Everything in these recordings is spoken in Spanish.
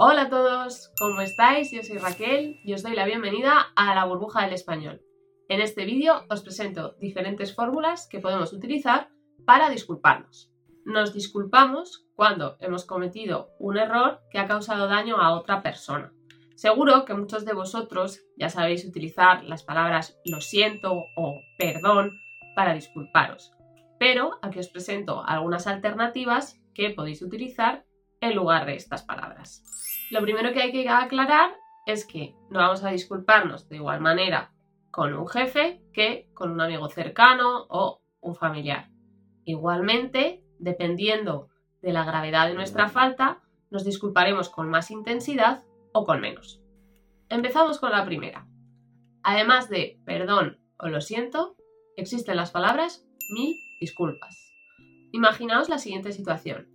Hola a todos, ¿cómo estáis? Yo soy Raquel y os doy la bienvenida a la burbuja del español. En este vídeo os presento diferentes fórmulas que podemos utilizar para disculparnos. Nos disculpamos cuando hemos cometido un error que ha causado daño a otra persona. Seguro que muchos de vosotros ya sabéis utilizar las palabras lo siento o perdón para disculparos, pero aquí os presento algunas alternativas que podéis utilizar en lugar de estas palabras. Lo primero que hay que aclarar es que no vamos a disculparnos de igual manera con un jefe que con un amigo cercano o un familiar. Igualmente, dependiendo de la gravedad de nuestra falta, nos disculparemos con más intensidad o con menos. Empezamos con la primera. Además de perdón o lo siento, existen las palabras mil disculpas. Imaginaos la siguiente situación.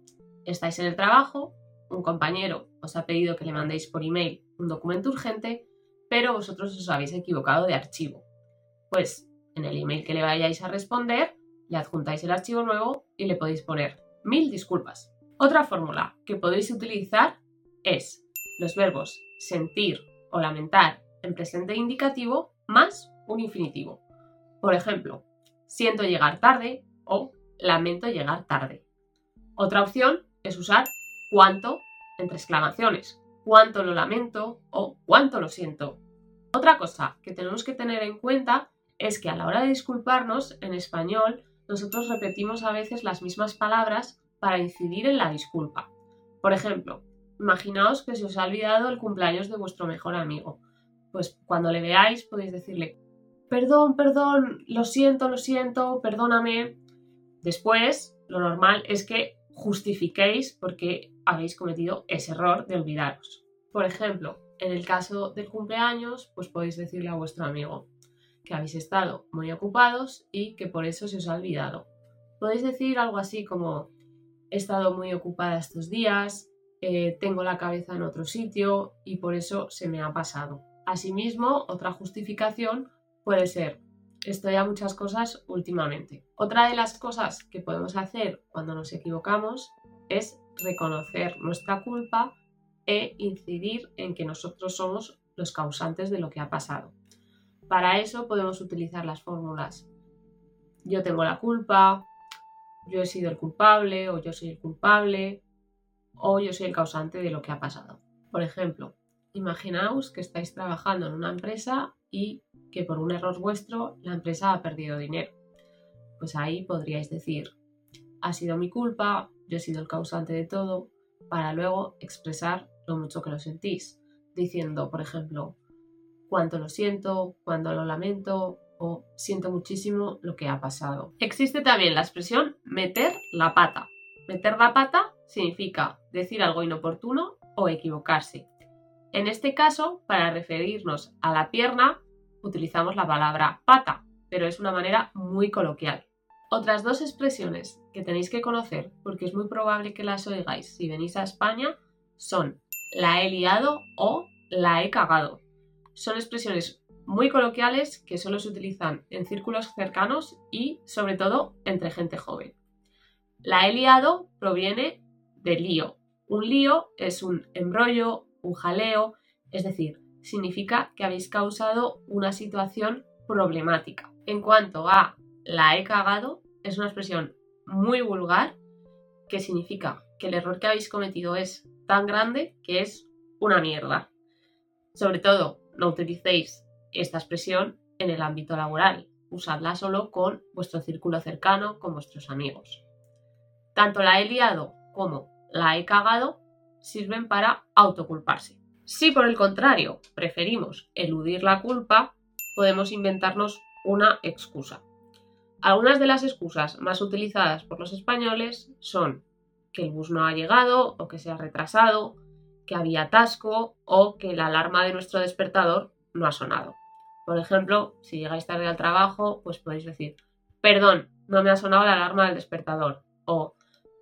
Estáis en el trabajo un compañero os ha pedido que le mandéis por email un documento urgente, pero vosotros os habéis equivocado de archivo. Pues en el email que le vayáis a responder, le adjuntáis el archivo nuevo y le podéis poner mil disculpas. Otra fórmula que podéis utilizar es los verbos sentir o lamentar en presente indicativo más un infinitivo. Por ejemplo, siento llegar tarde o lamento llegar tarde. Otra opción es usar cuánto entre exclamaciones, cuánto lo lamento o cuánto lo siento. Otra cosa que tenemos que tener en cuenta es que a la hora de disculparnos en español nosotros repetimos a veces las mismas palabras para incidir en la disculpa. Por ejemplo, imaginaos que se os ha olvidado el cumpleaños de vuestro mejor amigo. Pues cuando le veáis podéis decirle, perdón, perdón, lo siento, lo siento, perdóname. Después, lo normal es que justifiquéis por qué habéis cometido ese error de olvidaros. Por ejemplo, en el caso del cumpleaños, pues podéis decirle a vuestro amigo que habéis estado muy ocupados y que por eso se os ha olvidado. Podéis decir algo así como he estado muy ocupada estos días, eh, tengo la cabeza en otro sitio y por eso se me ha pasado. Asimismo, otra justificación puede ser estoy a muchas cosas últimamente. Otra de las cosas que podemos hacer cuando nos equivocamos es reconocer nuestra culpa e incidir en que nosotros somos los causantes de lo que ha pasado. Para eso podemos utilizar las fórmulas yo tengo la culpa, yo he sido el culpable o yo soy el culpable o yo soy el causante de lo que ha pasado. Por ejemplo, imaginaos que estáis trabajando en una empresa y que por un error vuestro la empresa ha perdido dinero. Pues ahí podríais decir, ha sido mi culpa, yo he sido el causante de todo, para luego expresar lo mucho que lo sentís, diciendo, por ejemplo, cuánto lo siento, cuánto lo lamento o siento muchísimo lo que ha pasado. Existe también la expresión meter la pata. Meter la pata significa decir algo inoportuno o equivocarse. En este caso, para referirnos a la pierna, utilizamos la palabra pata, pero es una manera muy coloquial. Otras dos expresiones que tenéis que conocer, porque es muy probable que las oigáis si venís a España, son la he liado o la he cagado. Son expresiones muy coloquiales que solo se utilizan en círculos cercanos y sobre todo entre gente joven. La he liado proviene de lío. Un lío es un embrollo, un jaleo, es decir, significa que habéis causado una situación problemática. En cuanto a la he cagado, es una expresión muy vulgar que significa que el error que habéis cometido es tan grande que es una mierda. Sobre todo, no utilicéis esta expresión en el ámbito laboral. Usadla solo con vuestro círculo cercano, con vuestros amigos. Tanto la he liado como la he cagado sirven para autoculparse. Si por el contrario preferimos eludir la culpa, podemos inventarnos una excusa. Algunas de las excusas más utilizadas por los españoles son que el bus no ha llegado o que se ha retrasado, que había atasco o que la alarma de nuestro despertador no ha sonado. Por ejemplo, si llegáis tarde al trabajo, pues podéis decir, perdón, no me ha sonado la alarma del despertador o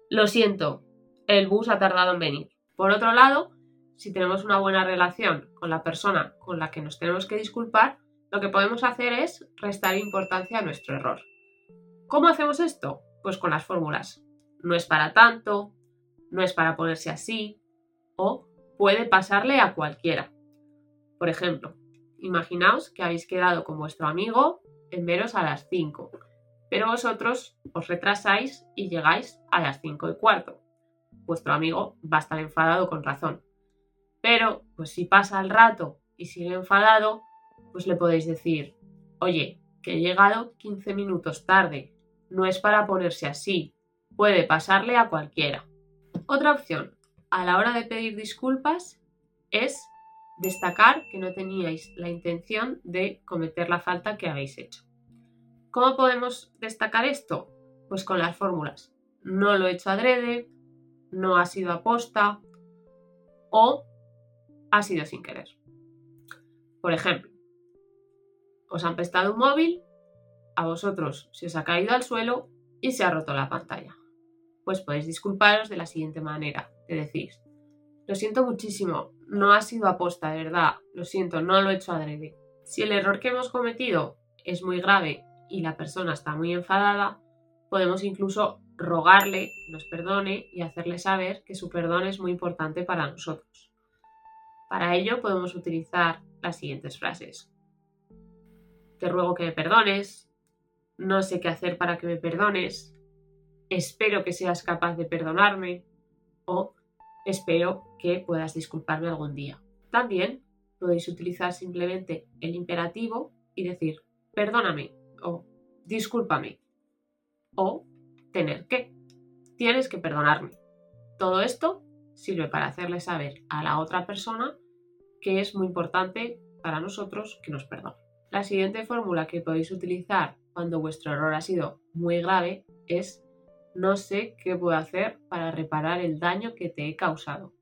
lo siento, el bus ha tardado en venir. Por otro lado, si tenemos una buena relación con la persona con la que nos tenemos que disculpar, lo que podemos hacer es restar importancia a nuestro error. ¿Cómo hacemos esto? Pues con las fórmulas. No es para tanto, no es para ponerse así, o puede pasarle a cualquiera. Por ejemplo, imaginaos que habéis quedado con vuestro amigo en veros a las 5, pero vosotros os retrasáis y llegáis a las 5 y cuarto. Vuestro amigo va a estar enfadado con razón. Pero, pues si pasa el rato y sigue enfadado, pues le podéis decir, oye, que he llegado 15 minutos tarde, no es para ponerse así, puede pasarle a cualquiera. Otra opción, a la hora de pedir disculpas, es destacar que no teníais la intención de cometer la falta que habéis hecho. ¿Cómo podemos destacar esto? Pues con las fórmulas. No lo he hecho adrede, no ha sido aposta o ha sido sin querer. Por ejemplo, os han prestado un móvil, a vosotros se os ha caído al suelo y se ha roto la pantalla. Pues podéis disculparos de la siguiente manera, te decís, lo siento muchísimo, no ha sido aposta, de verdad, lo siento, no lo he hecho adrede. Si el error que hemos cometido es muy grave y la persona está muy enfadada, podemos incluso rogarle que nos perdone y hacerle saber que su perdón es muy importante para nosotros. Para ello podemos utilizar las siguientes frases. Te ruego que me perdones, no sé qué hacer para que me perdones, espero que seas capaz de perdonarme o espero que puedas disculparme algún día. También podéis utilizar simplemente el imperativo y decir perdóname o discúlpame o tener que. Tienes que perdonarme. Todo esto sirve para hacerle saber a la otra persona que es muy importante para nosotros que nos perdone. La siguiente fórmula que podéis utilizar cuando vuestro error ha sido muy grave es no sé qué puedo hacer para reparar el daño que te he causado.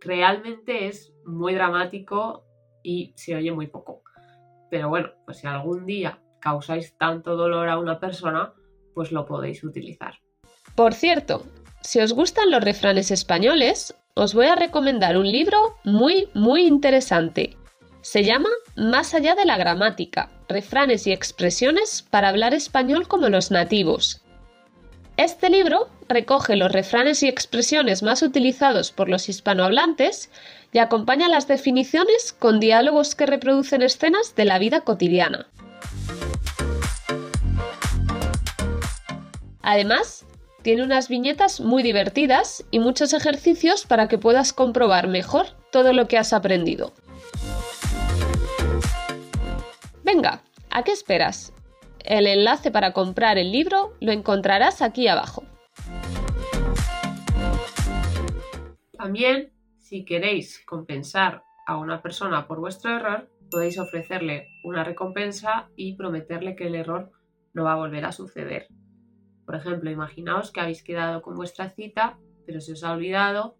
Realmente es muy dramático y se oye muy poco. Pero bueno, pues si algún día causáis tanto dolor a una persona, pues lo podéis utilizar. Por cierto, si os gustan los refranes españoles, os voy a recomendar un libro muy, muy interesante. Se llama Más allá de la gramática, refranes y expresiones para hablar español como los nativos. Este libro recoge los refranes y expresiones más utilizados por los hispanohablantes y acompaña las definiciones con diálogos que reproducen escenas de la vida cotidiana. Además, tiene unas viñetas muy divertidas y muchos ejercicios para que puedas comprobar mejor todo lo que has aprendido. Venga, ¿a qué esperas? El enlace para comprar el libro lo encontrarás aquí abajo. También, si queréis compensar a una persona por vuestro error, podéis ofrecerle una recompensa y prometerle que el error no va a volver a suceder. Por ejemplo, imaginaos que habéis quedado con vuestra cita, pero se os ha olvidado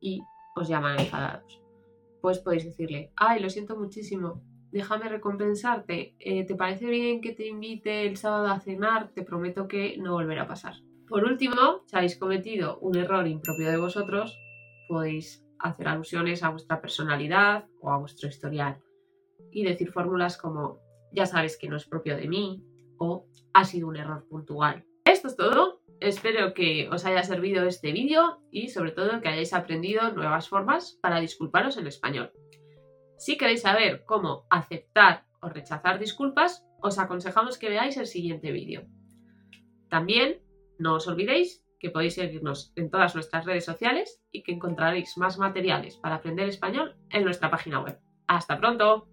y os llaman enfadados. Pues podéis decirle, ay, lo siento muchísimo, déjame recompensarte, eh, ¿te parece bien que te invite el sábado a cenar? Te prometo que no volverá a pasar. Por último, si habéis cometido un error impropio de vosotros, podéis hacer alusiones a vuestra personalidad o a vuestro historial y decir fórmulas como ya sabes que no es propio de mí o ha sido un error puntual. Esto es todo. Espero que os haya servido este vídeo y sobre todo que hayáis aprendido nuevas formas para disculparos en español. Si queréis saber cómo aceptar o rechazar disculpas, os aconsejamos que veáis el siguiente vídeo. También no os olvidéis que podéis seguirnos en todas nuestras redes sociales y que encontraréis más materiales para aprender español en nuestra página web. ¡Hasta pronto!